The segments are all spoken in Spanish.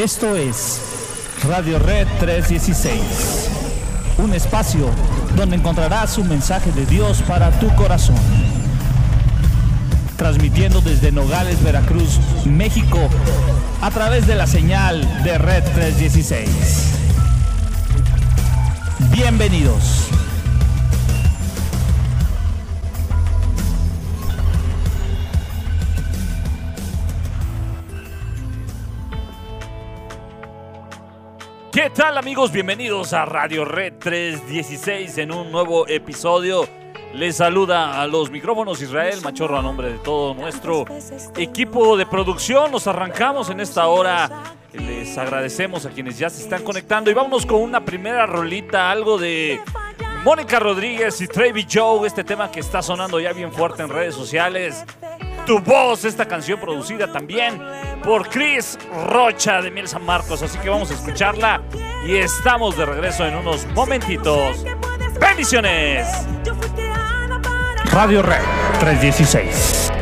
Esto es Radio Red 316, un espacio donde encontrarás un mensaje de Dios para tu corazón. Transmitiendo desde Nogales, Veracruz, México, a través de la señal de Red 316. Bienvenidos. ¿Qué tal amigos? Bienvenidos a Radio Red 316 en un nuevo episodio. Les saluda a los micrófonos Israel Machorro a nombre de todo nuestro equipo de producción. Nos arrancamos en esta hora. Les agradecemos a quienes ya se están conectando y vámonos con una primera rolita, algo de Mónica Rodríguez y Trevi Joe, este tema que está sonando ya bien fuerte en redes sociales. Tu voz, esta canción producida también por Chris Rocha de Miel San Marcos. Así que vamos a escucharla y estamos de regreso en unos momentitos. ¡Bendiciones! Radio Red 316.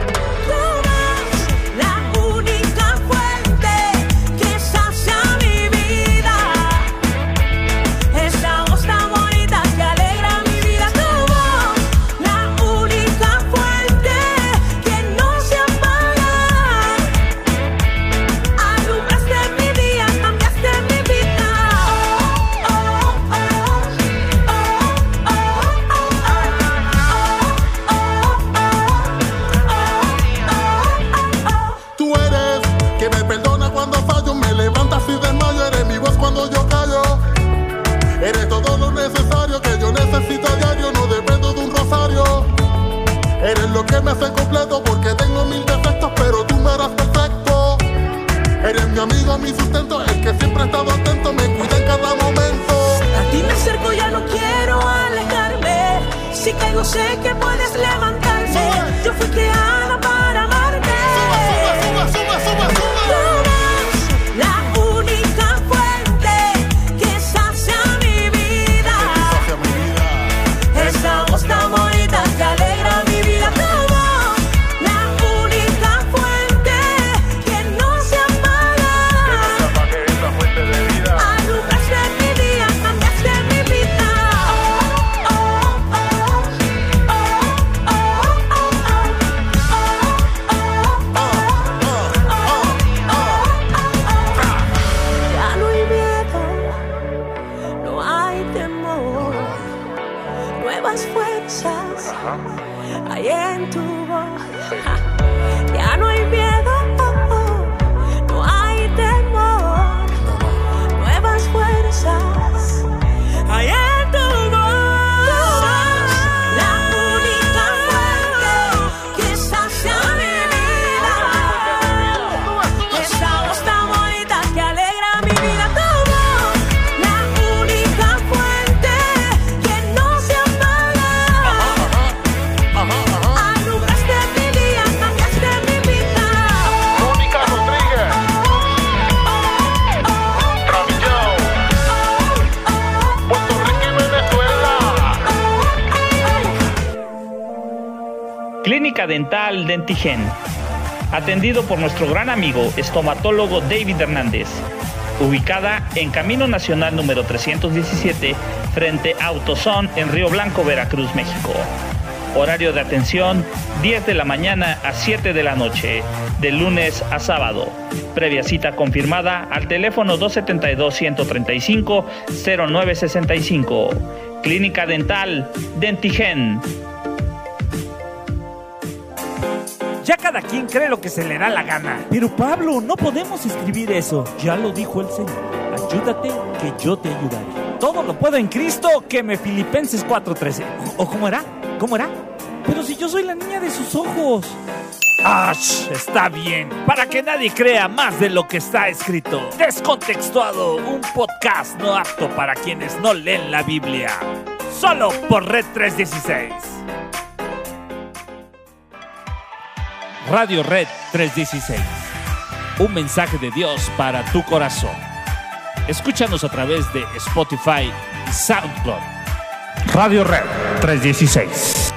Dental Dentigen. Atendido por nuestro gran amigo estomatólogo David Hernández. Ubicada en Camino Nacional número 317, frente a Autosón en Río Blanco, Veracruz, México. Horario de atención 10 de la mañana a 7 de la noche, de lunes a sábado. Previa cita confirmada al teléfono 272-135-0965. Clínica Dental Dentigen. Cada quien cree lo que se le da la gana. Pero Pablo, no podemos escribir eso. Ya lo dijo el Señor. Ayúdate que yo te ayudaré. Todo lo puedo en Cristo que me Filipenses 4:13. ¿O cómo era? ¿Cómo era? Pero si yo soy la niña de sus ojos. ¡Ash! Está bien. Para que nadie crea más de lo que está escrito. Descontextuado, un podcast no apto para quienes no leen la Biblia. Solo por Red 316. Radio Red 316. Un mensaje de Dios para tu corazón. Escúchanos a través de Spotify y SoundCloud. Radio Red 316.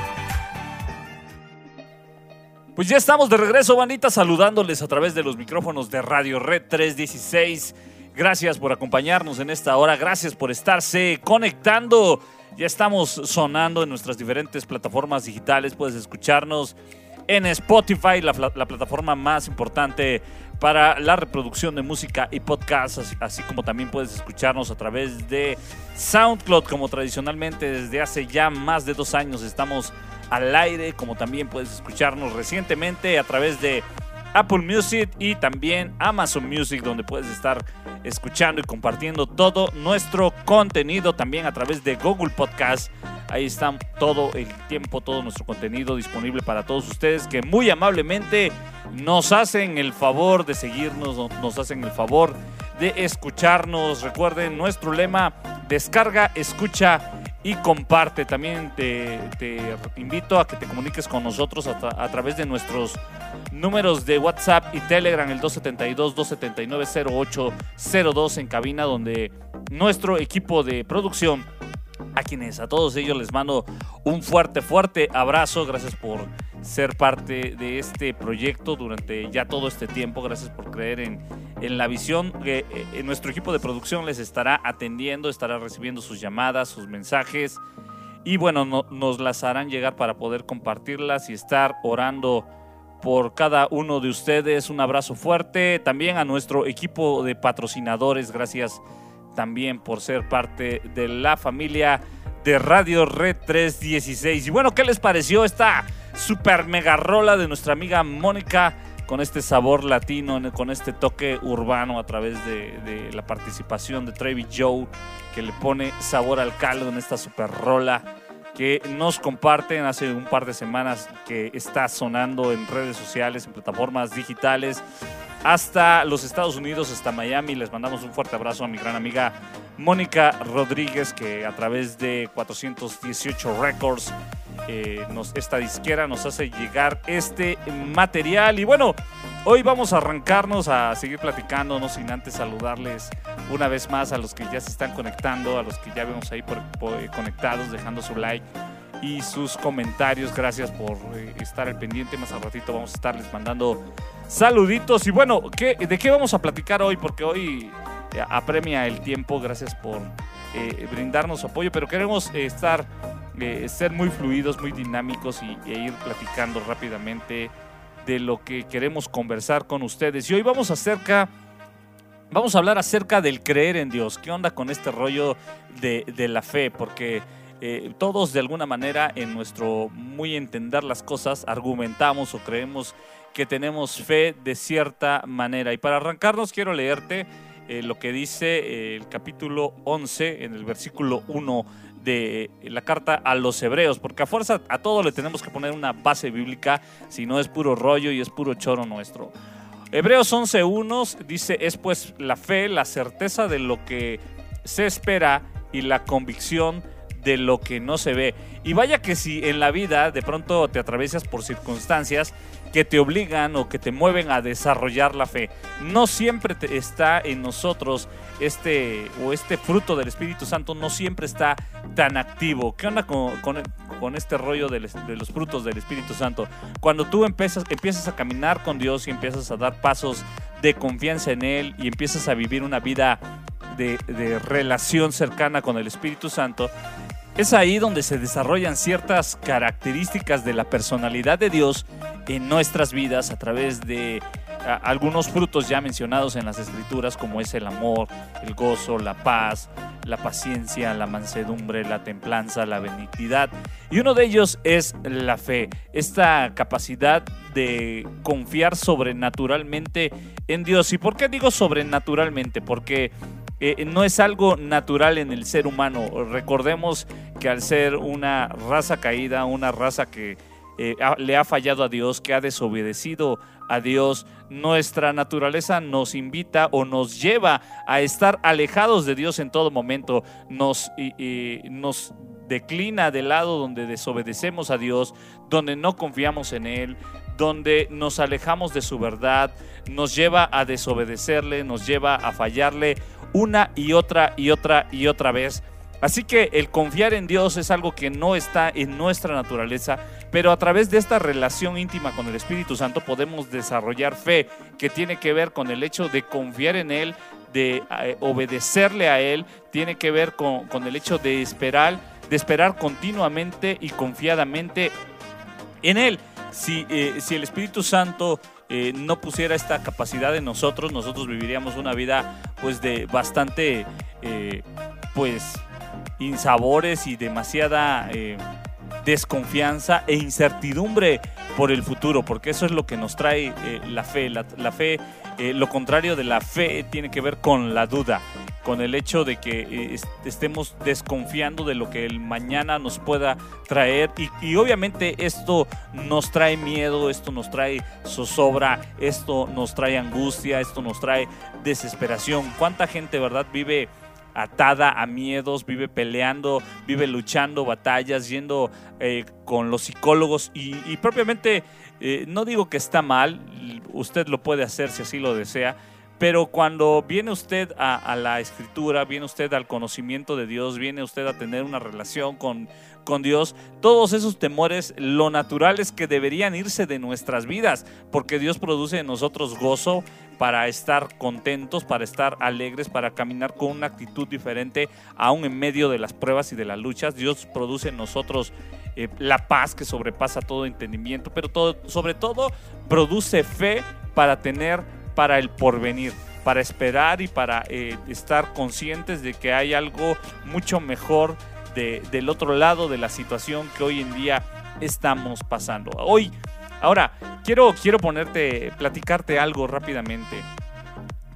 Pues ya estamos de regreso, bandita, saludándoles a través de los micrófonos de Radio Red 316. Gracias por acompañarnos en esta hora, gracias por estarse conectando. Ya estamos sonando en nuestras diferentes plataformas digitales, puedes escucharnos en Spotify, la, la plataforma más importante para la reproducción de música y podcasts, así, así, como también puedes escucharnos a través de SoundCloud, como tradicionalmente desde hace ya más de dos años estamos al aire, como también puedes escucharnos recientemente a través de Apple Music y también Amazon Music, donde puedes estar escuchando y compartiendo todo nuestro contenido también a través de Google Podcast. Ahí está todo el tiempo, todo nuestro contenido disponible para todos ustedes que muy amablemente nos hacen el favor de seguirnos, nos hacen el favor de escucharnos. Recuerden nuestro lema, descarga, escucha y comparte. También te, invito a que te comuniques con nosotros a, a, través de nuestros números de WhatsApp y Telegram, el 272-279-0802 en cabina, donde nuestro equipo de producción, a quienes a todos ellos les mando un fuerte, fuerte abrazo. Gracias por ser parte de este proyecto durante ya todo este tiempo. Gracias por creer en, en la visión. Eh, eh, nuestro equipo de producción les estará atendiendo, estará recibiendo sus llamadas, sus mensajes. Y bueno, no, nos las harán llegar para poder compartirlas y estar orando por cada uno de ustedes. Un abrazo fuerte. También a nuestro equipo de patrocinadores. Gracias también por ser parte de la familia de Radio Red 316. Y bueno, ¿qué les pareció esta super mega rola de nuestra amiga Mónica? con este sabor latino, con este toque urbano a través de, la participación de Trevi Joe, que le pone sabor al caldo en esta super rola que nos comparten hace un par de semanas que está sonando en redes sociales, en plataformas digitales, hasta los Estados Unidos, hasta Miami. Les mandamos un fuerte abrazo a mi gran amiga Mónica Rodríguez, que a través de 418 Records eh, nos, esta disquera nos hace llegar este material. Y bueno, hoy vamos a arrancarnos a seguir platicando, no sin antes saludarles una vez más a los que ya se están conectando, a los que ya vemos ahí por, por, conectados, dejando su like y sus comentarios. Gracias por eh, estar al pendiente. Más al ratito vamos a estarles mandando saluditos. Y bueno, ¿qué, ¿de qué vamos a platicar hoy? Porque hoy eh, apremia el tiempo. Gracias por eh, brindarnos apoyo, pero queremos estar ser muy fluidos, muy dinámicos y, e ir platicando rápidamente de lo que queremos conversar con ustedes. Y hoy vamos acerca, vamos a hablar acerca del creer en Dios. ¿Qué onda con este rollo de la fe? Porque eh, todos de alguna manera en nuestro muy entender las cosas argumentamos o creemos que tenemos fe de cierta manera. Y para arrancarnos quiero leerte eh, lo que dice eh, el capítulo 11 en el versículo 1 de la carta a los hebreos, porque a fuerza a todo le tenemos que poner una base bíblica, si no es puro rollo y es puro choro nuestro. Hebreos 11.1 dice, es pues la fe, la certeza de lo que se espera y la convicción lo que no se ve. Y vaya que si en la vida de pronto te atraviesas por circunstancias que te obligan o que te mueven a desarrollar la fe. No siempre está en nosotros este o este fruto del Espíritu Santo, no siempre está tan activo. ¿Qué onda con, con, con este rollo de, de, los frutos del Espíritu Santo? Cuando tú empiezas, empiezas a caminar con Dios y empiezas a dar pasos de confianza en Él y empiezas a vivir una vida de, de relación cercana con el Espíritu Santo, es ahí donde se desarrollan ciertas características de la personalidad de Dios en nuestras vidas a través de algunos frutos ya mencionados en las escrituras como es el amor, el gozo, la paz, la paciencia, la mansedumbre, la templanza, la benignidad. Y uno de ellos es la fe, esta capacidad de confiar sobrenaturalmente en Dios. ¿Y por qué digo sobrenaturalmente? Porque eh, no es algo natural en el ser humano. Recordemos que al ser una raza caída, una raza que eh, le ha fallado a Dios, que ha desobedecido a Dios, nuestra naturaleza nos invita o nos lleva a estar alejados de Dios en todo momento, nos, nos declina del lado donde desobedecemos a Dios, donde no confiamos en Él, donde nos alejamos de su verdad, nos lleva a desobedecerle, nos lleva a fallarle una y otra y otra y otra vez. Así que el confiar en Dios es algo que no está en nuestra naturaleza, pero a través de esta relación íntima con el Espíritu Santo podemos desarrollar fe que tiene que ver con el hecho de confiar en Él, de eh, obedecerle a Él, tiene que ver con, el hecho de esperar, de esperar continuamente y confiadamente en Él. Si, eh, si el Espíritu Santo eh, no pusiera esta capacidad en nosotros, nosotros viviríamos una vida pues de bastante eh, pues insabores y demasiada eh, desconfianza e incertidumbre por el futuro, porque eso es lo que nos trae la fe. La fe, eh, lo contrario de la fe tiene que ver con la duda, con el hecho de que eh, est- estemos desconfiando de lo que el mañana nos pueda traer y, obviamente esto nos trae miedo, esto nos trae zozobra, esto nos trae angustia, esto nos trae desesperación. ¿Cuánta gente, verdad, vive atada a miedos, vive peleando, vive luchando batallas, yendo eh, con los psicólogos y propiamente eh, no digo que está mal, usted lo puede hacer si así lo desea, pero cuando viene usted a, la escritura, viene usted al conocimiento de Dios, viene usted a tener una relación con, con Dios, todos esos temores, lo natural es que deberían irse de nuestras vidas, porque Dios produce en nosotros gozo para estar contentos, para estar alegres, para caminar con una actitud diferente, aún en medio de las pruebas y de las luchas. Dios produce en nosotros eh, la paz que sobrepasa todo entendimiento, pero sobre todo produce fe para tener para el porvenir, para esperar y para eh, estar conscientes de que hay algo mucho mejor de- del otro lado de la situación que hoy en día estamos pasando. Hoy, ahora, quiero, quiero ponerte, platicarte algo rápidamente.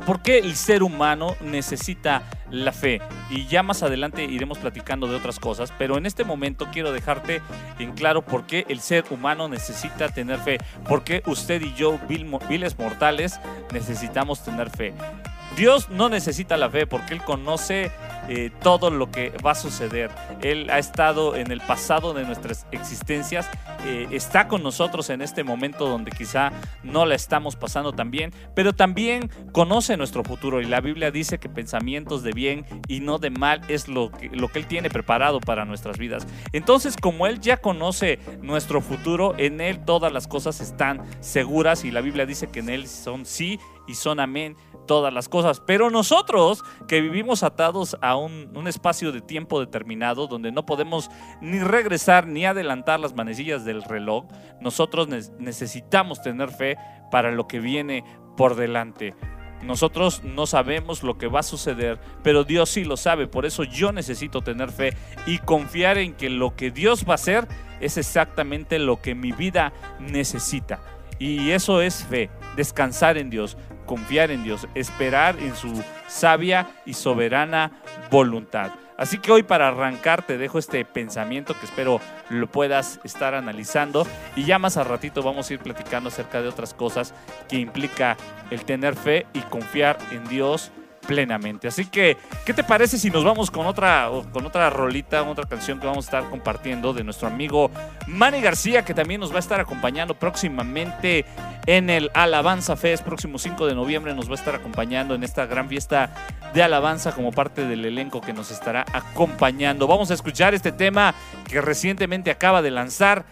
¿Por qué el ser humano necesita la fe? Y ya más adelante iremos platicando de otras cosas, pero en este momento quiero dejarte en claro por qué el ser humano necesita tener fe. Por qué usted y yo, vil- viles mortales, necesitamos tener fe. Dios no necesita la fe porque Él conoce eh, todo lo que va a suceder. Él ha estado en el pasado de nuestras existencias, eh, está con nosotros en este momento donde quizá no la estamos pasando tan bien, pero también conoce nuestro futuro y la Biblia dice que pensamientos de bien y no de mal es lo que, lo que Él tiene preparado para nuestras vidas. Entonces, como Él ya conoce nuestro futuro, en Él todas las cosas están seguras y la Biblia dice que en Él son sí y son amén todas las cosas. Pero nosotros que vivimos atados a un, espacio de tiempo determinado donde no podemos ni regresar ni adelantar las manecillas del reloj, nosotros ne- necesitamos tener fe para lo que viene por delante. Nosotros no sabemos lo que va a suceder, pero Dios sí lo sabe. Por eso yo necesito tener fe y confiar en que lo que Dios va a hacer es exactamente lo que mi vida necesita. Y eso es fe, descansar en Dios, confiar en Dios, esperar en su sabia y soberana voluntad. Así que hoy para arrancar te dejo este pensamiento que espero lo puedas estar analizando y ya más a ratito vamos a ir platicando acerca de otras cosas que implica el tener fe y confiar en Dios plenamente. Así que, ¿qué te parece si nos vamos con otra, con otra rolita, otra canción que vamos a estar compartiendo de nuestro amigo Manny García, que también nos va a estar acompañando próximamente en el Alabanza Fest, próximo 5 de noviembre nos va a estar acompañando en esta gran fiesta de alabanza como parte del elenco que nos estará acompañando. Vamos a escuchar este tema que recientemente acaba de lanzar.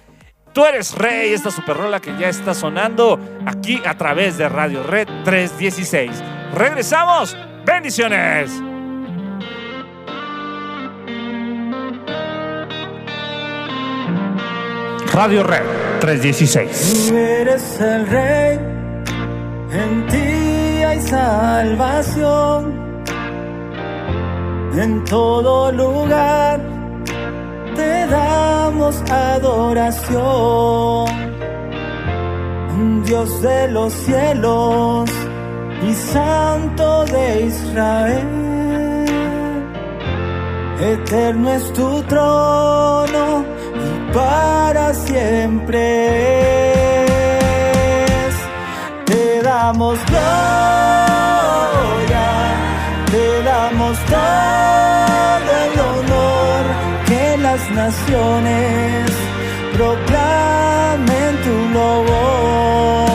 Tú eres rey, esta super rola que ya está sonando aquí a través de Radio Red 316. Regresamos. Bendiciones. Radio Red 316. Tú eres el rey, en ti hay salvación. En todo lugar te damos adoración. Dios de los cielos y Santo de Israel. Eterno es tu trono y para siempre. Te damos gloria, te damos todo el honor que las naciones proclamen tu loor.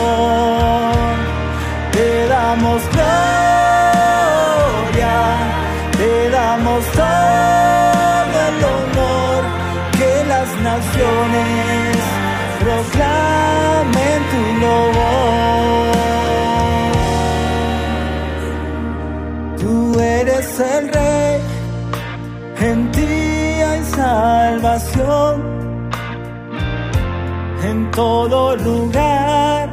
Todo lugar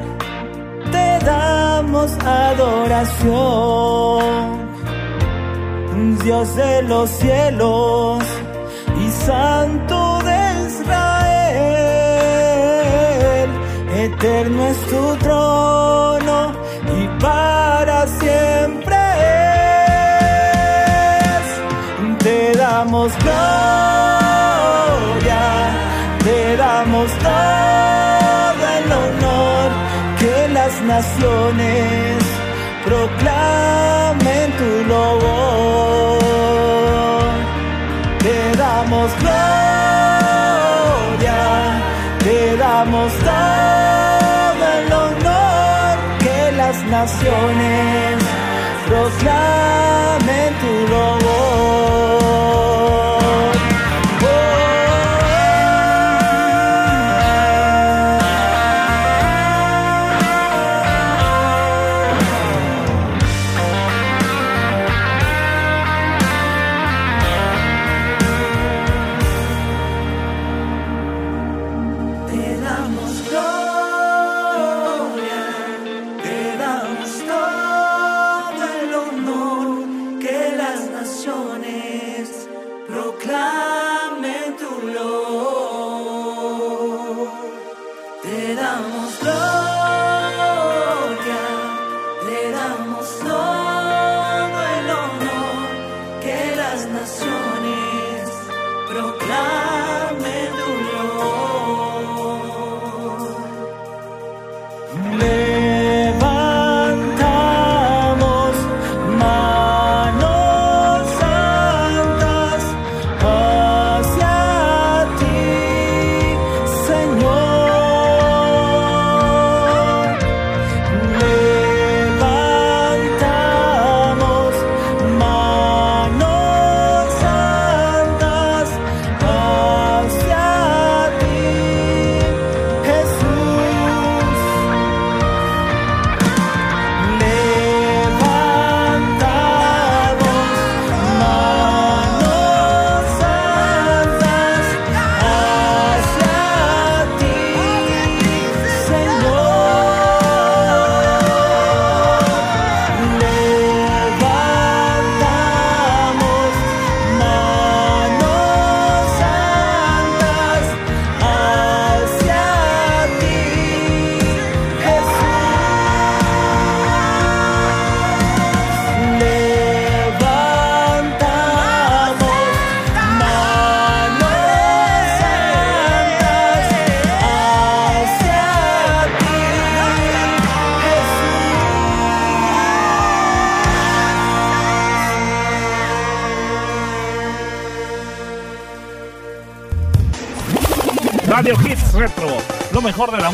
te damos adoración. Dios de los cielos y Santo de Israel, eterno es tu trono y para siempre. Te damos gloria, te damos todo naciones proclamen tu loor. Te damos gloria, te damos todo el honor que las naciones proclamen tu loor.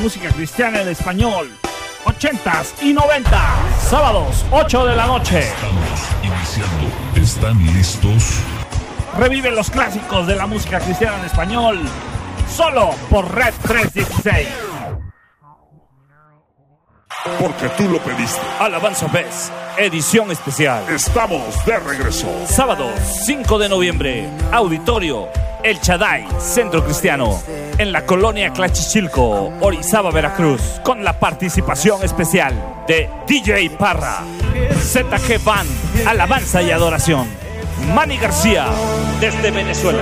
Música cristiana en español. 80s y 90s, sábados 8 de la noche. Estamos iniciando. ¿Están listos? Revive los clásicos de la música cristiana en español. Solo por Red 316. Porque tú lo pediste. Alabanza Fest, edición especial. Estamos de regreso. Sábado 5 de noviembre, auditorio El Chaday, Centro Cristiano, en la colonia Clachichilco, Orizaba, Veracruz, con la participación especial de DJ Parra, ZG Band, Alabanza y Adoración, Manny García, desde Venezuela,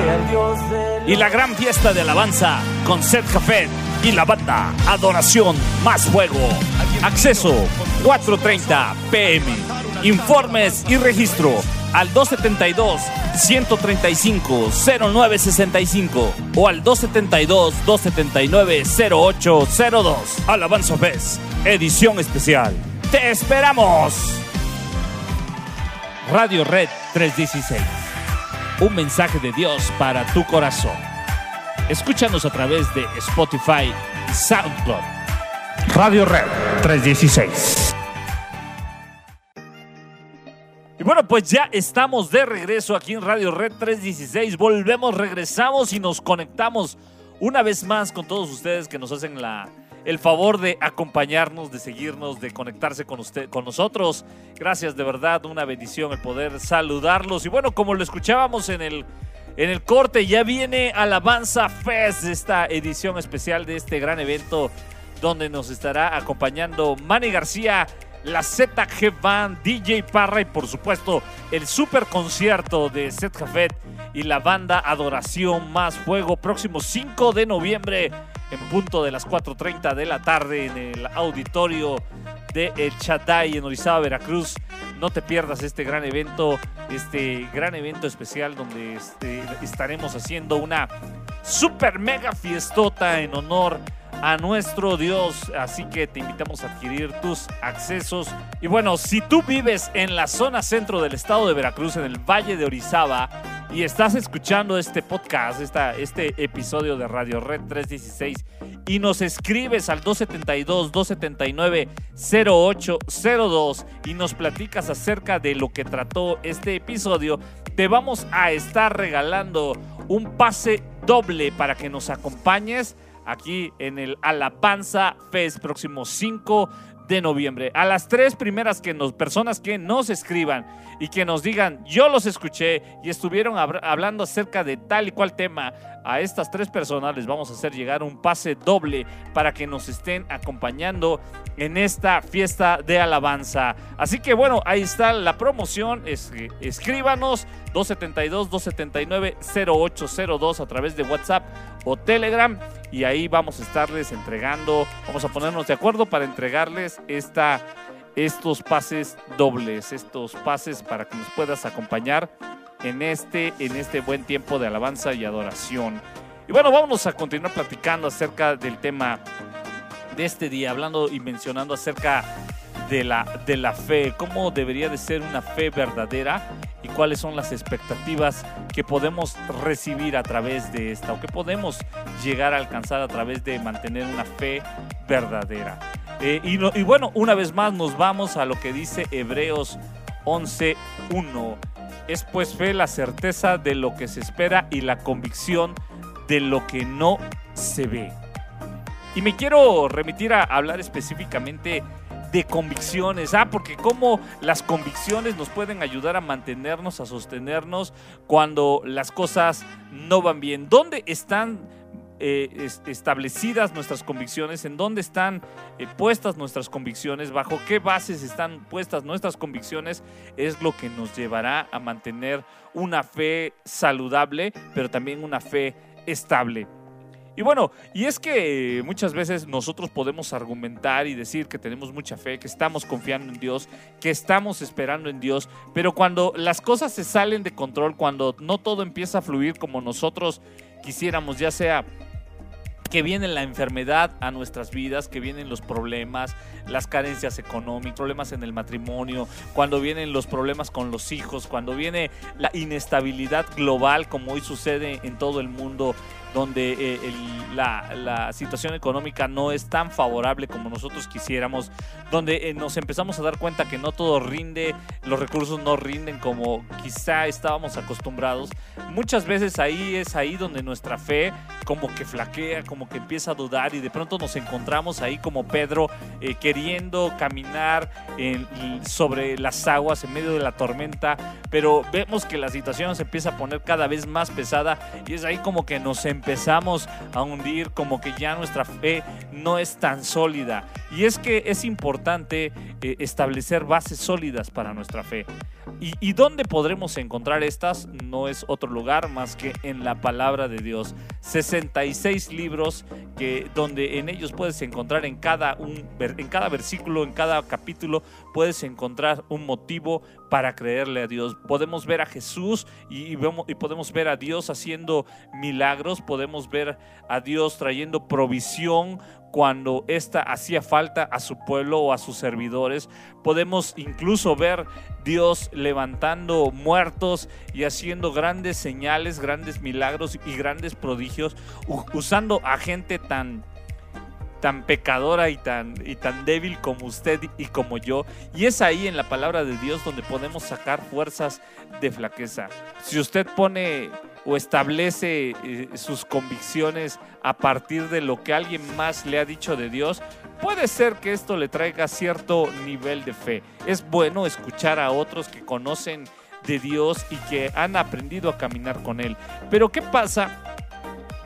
y la gran fiesta de alabanza con Set Café y la banda Adoración Más Fuego. Acceso 4.30 pm. Informes y registro al 272-135-0965 o al 272-279-0802. Alabanza Fest, edición especial. ¡Te esperamos! Radio Red 316. Un mensaje de Dios para tu corazón. Escúchanos a través de Spotify y SoundCloud. Radio Red 316. Y bueno, pues ya estamos de regreso aquí en Radio Red 316. Volvemos, regresamos y nos conectamos una vez más con todos ustedes que nos hacen la, el favor de acompañarnos, de seguirnos, de conectarse con usted, con nosotros. Gracias, de verdad, una bendición el poder saludarlos. Y bueno, como lo escuchábamos en el, en el corte, ya viene Alabanza Fest, esta edición especial de este gran evento donde nos estará acompañando Manny García, la ZG Band, DJ Parra y por supuesto el super concierto de Zet Jafet y la banda Adoración Más Fuego próximo 5 de noviembre en punto de las 4.30 de la tarde en el auditorio de El Chatay en Orizaba, Veracruz. No te pierdas este gran evento, este gran evento especial donde este, estaremos haciendo una super mega fiestota en honor a nuestro Dios. Así que te invitamos a adquirir tus accesos. Y bueno, si tú vives en la zona centro del estado de Veracruz, en el Valle de Orizaba, y estás escuchando este podcast, esta, este episodio de Radio Red 316, y nos escribes al 272-279-0802 y nos platicas acerca de lo que trató este episodio, te vamos a estar regalando un pase doble para que nos acompañes aquí en el Alabanza Fest próximo 5 de noviembre. A las tres primeras que nos, personas que nos escriban y que nos digan, yo los escuché y estuvieron hab- hablando acerca de tal y cual tema, a estas tres personas les vamos a hacer llegar un pase doble para que nos estén acompañando en esta fiesta de alabanza. Así que bueno, ahí está la promoción. Es- escríbanos 272-279-0802 a través de WhatsApp o Telegram y ahí vamos a estarles entregando, vamos a ponernos de acuerdo para entregarles esta, estos pases dobles, estos pases para que nos puedas acompañar en este, en este buen tiempo de alabanza y adoración. Y bueno, vamos a continuar platicando acerca del tema de este día, hablando y mencionando acerca de la, de la fe, cómo debería de ser una fe verdadera y cuáles son las expectativas que podemos recibir a través de esta o que podemos llegar a alcanzar a través de mantener una fe verdadera. Eh, y, no- y bueno, una vez más nos vamos a lo que dice Hebreos 11.1. Es pues fe la certeza de lo que se espera y la convicción de lo que no se ve. Y me quiero remitir a hablar específicamente de convicciones, ah, porque cómo las convicciones nos pueden ayudar a mantenernos, a sostenernos cuando las cosas no van bien. ¿Dónde están eh, es- establecidas nuestras convicciones? ¿En dónde están eh, puestas nuestras convicciones? ¿Bajo qué bases están puestas nuestras convicciones? Es lo que nos llevará a mantener una fe saludable, pero también una fe estable. Y bueno, y es que muchas veces nosotros podemos argumentar y decir que tenemos mucha fe, que estamos confiando en Dios, que estamos esperando en Dios, pero cuando las cosas se salen de control, cuando no todo empieza a fluir como nosotros quisiéramos, ya sea que viene la enfermedad a nuestras vidas, que vienen los problemas, las carencias económicas, problemas en el matrimonio, cuando vienen los problemas con los hijos, cuando viene la inestabilidad global como hoy sucede en todo el mundo, donde eh, el- la, la situación económica no es tan favorable como nosotros quisiéramos, donde eh, nos empezamos a dar cuenta que no todo rinde, los recursos no rinden como quizá estábamos acostumbrados. Muchas veces ahí es ahí donde nuestra fe como que flaquea, como que empieza a dudar y de pronto nos encontramos ahí como Pedro eh, queriendo caminar en- sobre las aguas en medio de la tormenta, pero vemos que la situación se empieza a poner cada vez más pesada y es ahí como que nos empezamos a hundir, como que ya nuestra fe no es tan sólida. Y es que es importante eh, establecer bases sólidas para nuestra fe. ¿Y, ¿Y dónde podremos encontrar estas? No es otro lugar más que en la palabra de Dios. 66 libros que, donde en ellos puedes encontrar en cada, un, en cada versículo, en cada capítulo, puedes encontrar un motivo para creerle a Dios. Podemos ver a Jesús y, y podemos ver a Dios haciendo milagros, podemos ver a Dios trayendo provisión cuando ésta hacía falta a su pueblo o a sus servidores. Podemos incluso ver Dios levantando muertos y haciendo grandes señales, grandes milagros y grandes prodigios, usando a gente tan tan pecadora y tan, y tan débil como usted y como yo. Y es ahí en la palabra de Dios donde podemos sacar fuerzas de flaqueza. Si usted pone o establece eh, sus convicciones a partir de lo que alguien más le ha dicho de Dios, puede ser que esto le traiga cierto nivel de fe. Es bueno escuchar a otros que conocen de Dios y que han aprendido a caminar con Él. Pero ¿qué pasa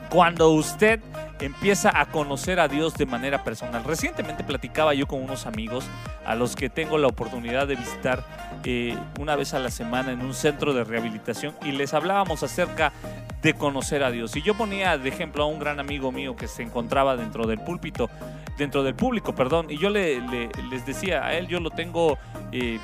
cuando usted empieza a conocer a Dios de manera personal. Recientemente platicaba yo con unos amigos a los que tengo la oportunidad de visitar eh, una vez a la semana en un centro de rehabilitación y les hablábamos acerca de conocer a Dios. Y yo ponía de ejemplo a un gran amigo mío que se encontraba dentro del púlpito, dentro del público, perdón, y yo le, le- les decía a él, yo lo tengo... eh,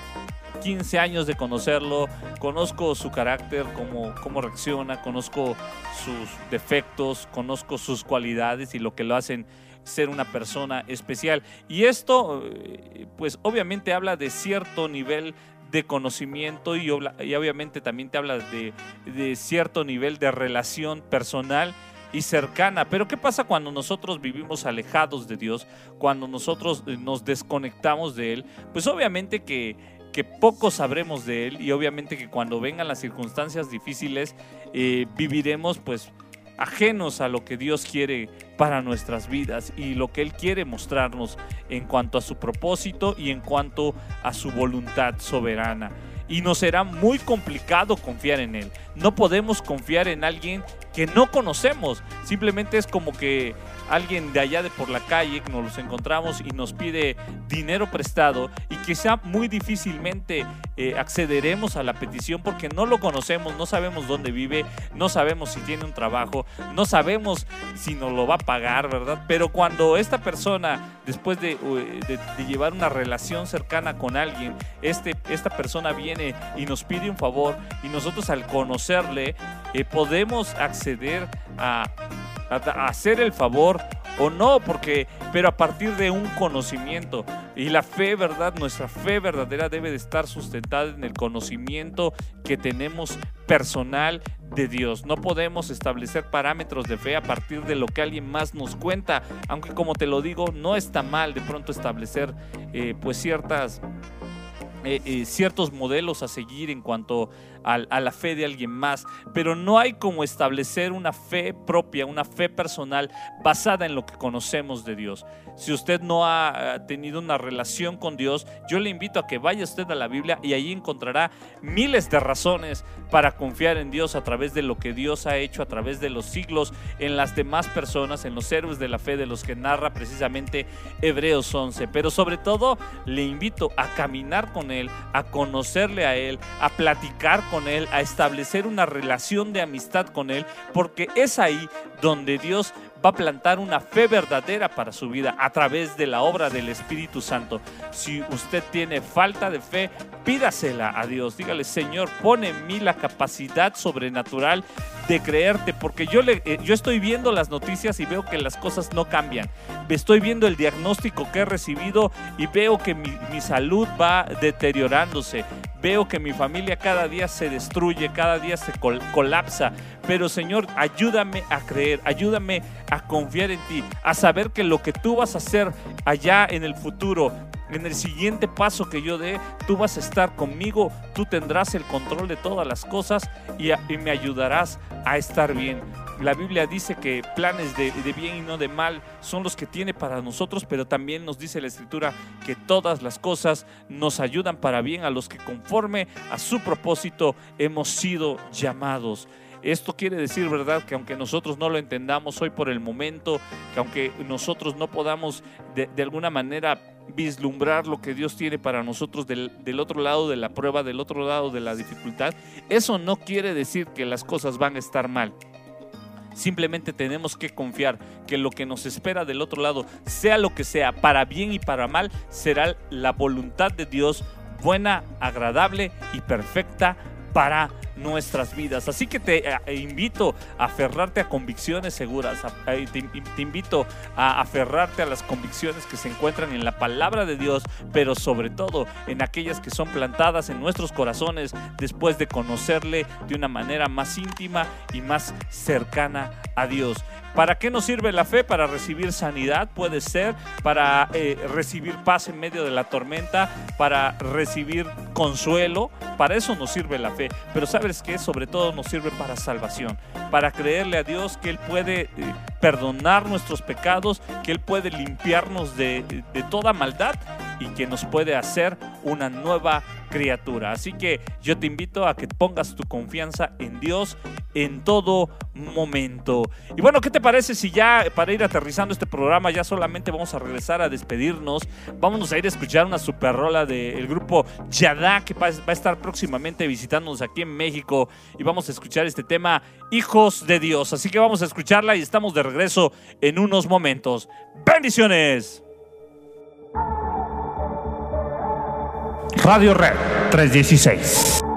15 años de conocerlo, conozco su carácter, cómo, cómo reacciona, conozco sus defectos, conozco sus cualidades y lo que lo hacen ser una persona especial. Y esto, eh, pues obviamente habla de cierto nivel de conocimiento y, obviamente también te habla de, de cierto nivel de relación personal y cercana. Pero ¿qué pasa cuando nosotros vivimos alejados de Dios? Cuando nosotros eh, nos desconectamos de Él? Pues obviamente que que poco sabremos de él y obviamente que cuando vengan las circunstancias difíciles eh, viviremos pues ajenos a lo que Dios quiere para nuestras vidas y lo que Él quiere mostrarnos en cuanto a su propósito y en cuanto a su voluntad soberana. Y nos será muy complicado confiar en Él. No podemos confiar en alguien que no conocemos. Simplemente es como que alguien de allá de por la calle nos los encontramos y nos pide dinero prestado y quizá muy difícilmente eh, accederemos a la petición porque no lo conocemos, no sabemos dónde vive, no sabemos si tiene un trabajo, no sabemos si nos lo va a pagar, ¿verdad? Pero cuando esta persona, después de, de- de llevar una relación cercana con alguien, este, esta persona viene y nos pide un favor y nosotros al conocerle eh, podemos acceder a, a- a hacer el favor o no, porque, pero a partir de un conocimiento. Y la fe, ¿verdad? Nuestra fe verdadera debe de estar sustentada en el conocimiento que tenemos personal de Dios. No podemos establecer parámetros de fe a partir de lo que alguien más nos cuenta, aunque como te lo digo, no está mal de pronto establecer eh, pues ciertas eh, eh, ciertos modelos a seguir en cuanto a, la fe de alguien más, pero no hay como establecer una fe propia, una fe personal basada en lo que conocemos de Dios. Si usted no ha eh, tenido una relación con Dios, yo le invito a que vaya usted a la Biblia y ahí encontrará miles de razones para confiar en Dios a través de lo que Dios ha hecho a través de los siglos en las demás personas, en los héroes de la fe de los que narra precisamente Hebreos 11. Pero sobre todo le invito a caminar con Él, a conocerle a Él, a platicar con Él, a establecer una relación de amistad con Él, porque es ahí donde Dios va a plantar una fe verdadera para su vida a través de la obra del Espíritu Santo. Si usted tiene falta de fe, pídasela a Dios. Dígale, Señor, pone en mí la capacidad sobrenatural de creerte, porque yo, le, eh, yo estoy viendo las noticias y veo que las cosas no cambian. Estoy viendo el diagnóstico que he recibido y veo que mi, mi salud va deteriorándose. Veo que mi familia cada día se destruye, cada día se col- colapsa. Pero Señor, ayúdame a creer, ayúdame a confiar en ti, a saber que lo que tú vas a hacer allá en el futuro, en el siguiente paso que yo dé, tú vas a estar conmigo, tú tendrás el control de todas las cosas y me ayudarás a estar bien. La Biblia dice que planes de, bien y no de mal son los que tiene para nosotros, pero también nos dice la Escritura que todas las cosas nos ayudan para bien a los que conforme a su propósito hemos sido llamados. Esto quiere decir, ¿verdad?, que aunque nosotros no lo entendamos hoy por el momento, que aunque nosotros no podamos de, alguna manera vislumbrar lo que Dios tiene para nosotros del otro lado de la prueba, del otro lado de la dificultad, eso no quiere decir que las cosas van a estar mal. Simplemente tenemos que confiar que lo que nos espera del otro lado, sea lo que sea, para bien y para mal, será la voluntad de Dios buena, agradable y perfecta para nuestras vidas. Así que te eh, invito a aferrarte a convicciones seguras, te, invito a aferrarte a las convicciones que se encuentran en la palabra de Dios, pero sobre todo en aquellas que son plantadas en nuestros corazones después de conocerle de una manera más íntima y más cercana a Dios. ¿Para qué nos sirve la fe? Para recibir sanidad, puede ser, para eh, recibir paz en medio de la tormenta, para recibir consuelo, para eso nos sirve la fe. Pero ¿sabe sabes que sobre todo nos sirve para salvación, para creerle a Dios que Él puede eh, perdonar nuestros pecados, que Él puede limpiarnos de, de toda maldad y que nos puede hacer una nueva criatura. Así que yo te invito a que pongas tu confianza en Dios en todo momento. Y bueno, ¿qué te parece si ya para ir aterrizando este programa ya solamente vamos a regresar a despedirnos? Vámonos a ir a escuchar una super rola del grupo Yadá que va a estar próximamente visitándonos aquí en México y vamos a escuchar este tema Hijos de Dios. Así que vamos a escucharla y estamos de regreso en unos momentos. Bendiciones. Radio Red 316.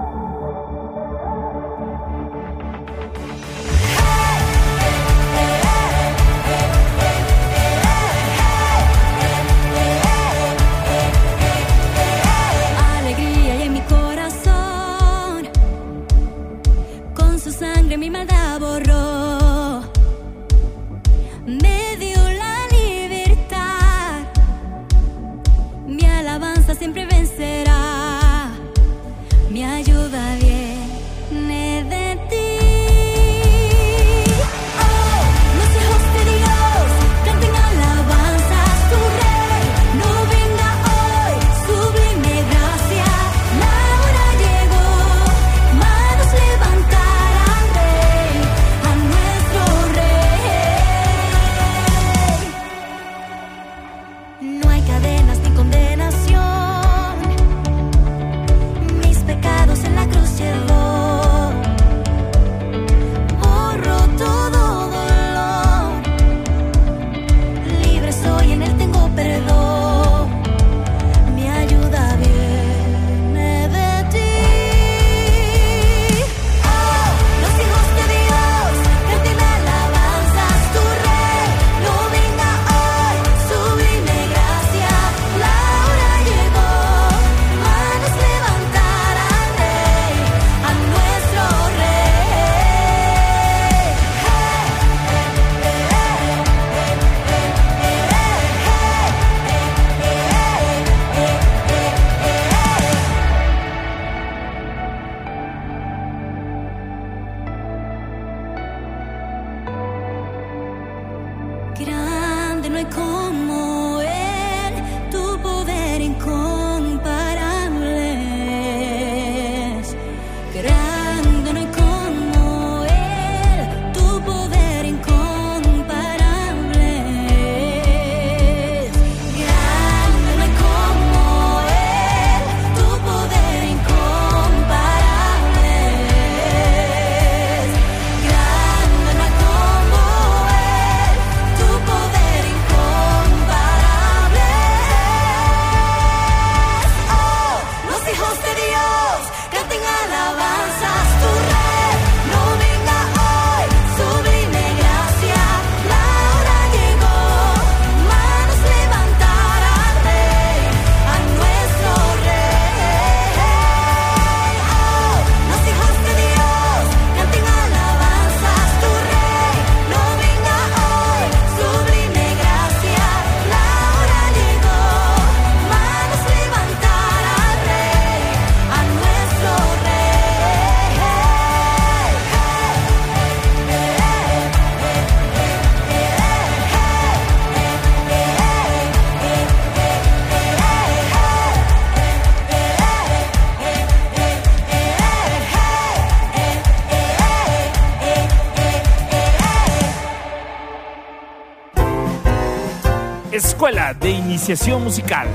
Iniciación Musical.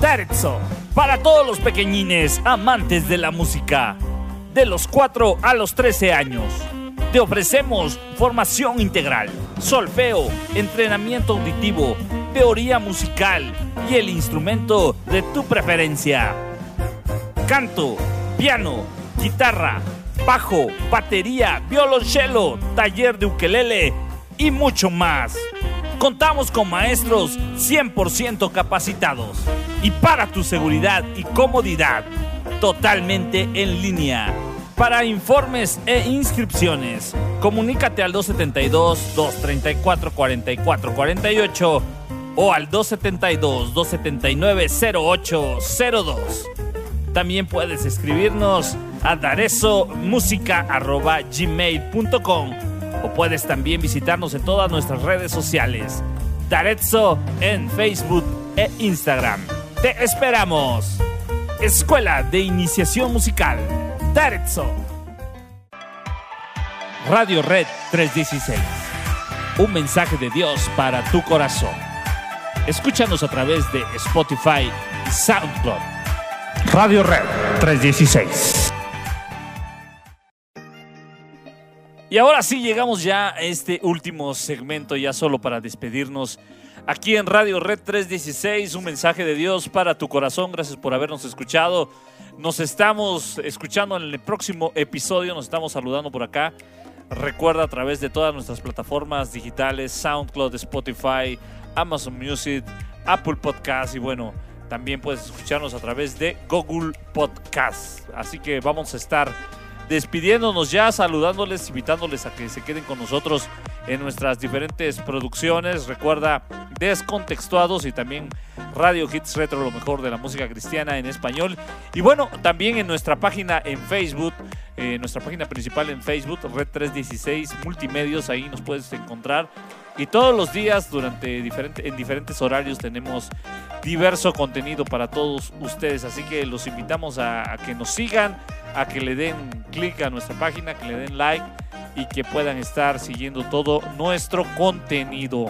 Terzo. Para todos los pequeñines amantes de la música. De los 4 a los 13 años. Te ofrecemos formación integral, solfeo, entrenamiento auditivo, teoría musical y el instrumento de tu preferencia. Canto, piano, guitarra, bajo, batería, violonchelo, taller de ukelele y mucho más. Contamos con maestros 100% capacitados y para tu seguridad y comodidad, totalmente en línea. Para informes e inscripciones, comunícate al 272-234-4448 o al 272-279-0802. También puedes escribirnos a darezomusica.gmail.com o puedes también visitarnos en todas nuestras redes sociales. Darezzo en Facebook e Instagram. ¡Te esperamos! Escuela de Iniciación Musical. Darezzo. Radio Red 316. Un mensaje de Dios para tu corazón. Escúchanos a través de Spotify y SoundCloud. Radio Red 316. Y ahora sí llegamos ya a este último segmento, ya solo para despedirnos. Aquí en Radio Red 316, un mensaje de Dios para tu corazón. Gracias por habernos escuchado. Nos estamos escuchando en el próximo episodio, nos estamos saludando por acá. Recuerda a través de todas nuestras plataformas digitales, SoundCloud, Spotify, Amazon Music, Apple Podcast y bueno, también puedes escucharnos a través de Google Podcast. Así que vamos a estar despidiéndonos ya, saludándoles, invitándoles a que se queden con nosotros en nuestras diferentes producciones. Recuerda, Descontextuados y también Radio Hits Retro, lo mejor de la música cristiana en español. Y bueno, también en nuestra página en Facebook, eh, nuestra página principal en Facebook, Red 316 Multimedios, ahí nos puedes encontrar. Y todos los días, durante diferente, en diferentes horarios, tenemos diverso contenido para todos ustedes. Así que los invitamos a, a que nos sigan, a que le den clic a nuestra página, que le den like y que puedan estar siguiendo todo nuestro contenido.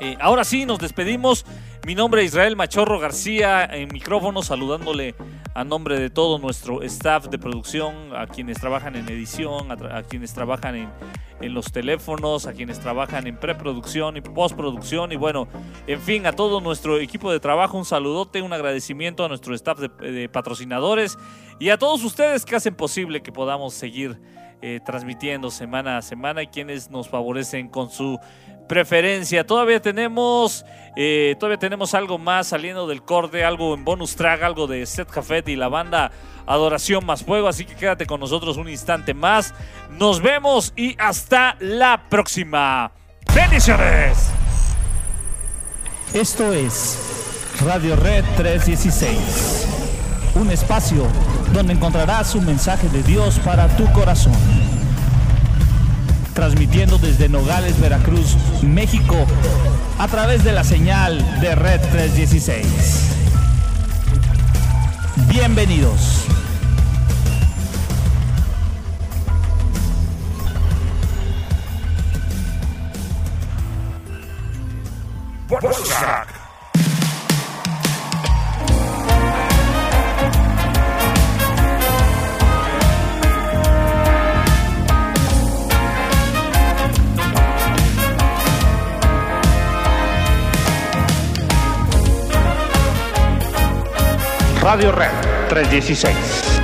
Eh, ahora sí, nos despedimos. Mi nombre es Israel Machorro García, en micrófono, saludándole a nombre de todo nuestro staff de producción, a quienes trabajan en edición, a, quienes trabajan en, en los teléfonos, a quienes trabajan en preproducción y postproducción y bueno, en fin, a todo nuestro equipo de trabajo, un saludote, un agradecimiento a nuestro staff de, de patrocinadores y a todos ustedes que hacen posible que podamos seguir eh, transmitiendo semana a semana y quienes nos favorecen con su preferencia. Todavía tenemos, eh, todavía tenemos algo más saliendo del corte, algo en bonus track, algo de Set Café y la banda Adoración más Fuego. Así que quédate con nosotros un instante más. Nos vemos y hasta la próxima. ¡Bendiciones! Esto es Radio Red 316, un espacio donde encontrarás un mensaje de Dios para tu corazón. Transmitiendo desde Nogales, Veracruz, México, a través de la señal de Red 316. Bienvenidos. Radio Red 316.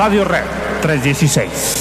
Radio Red 316.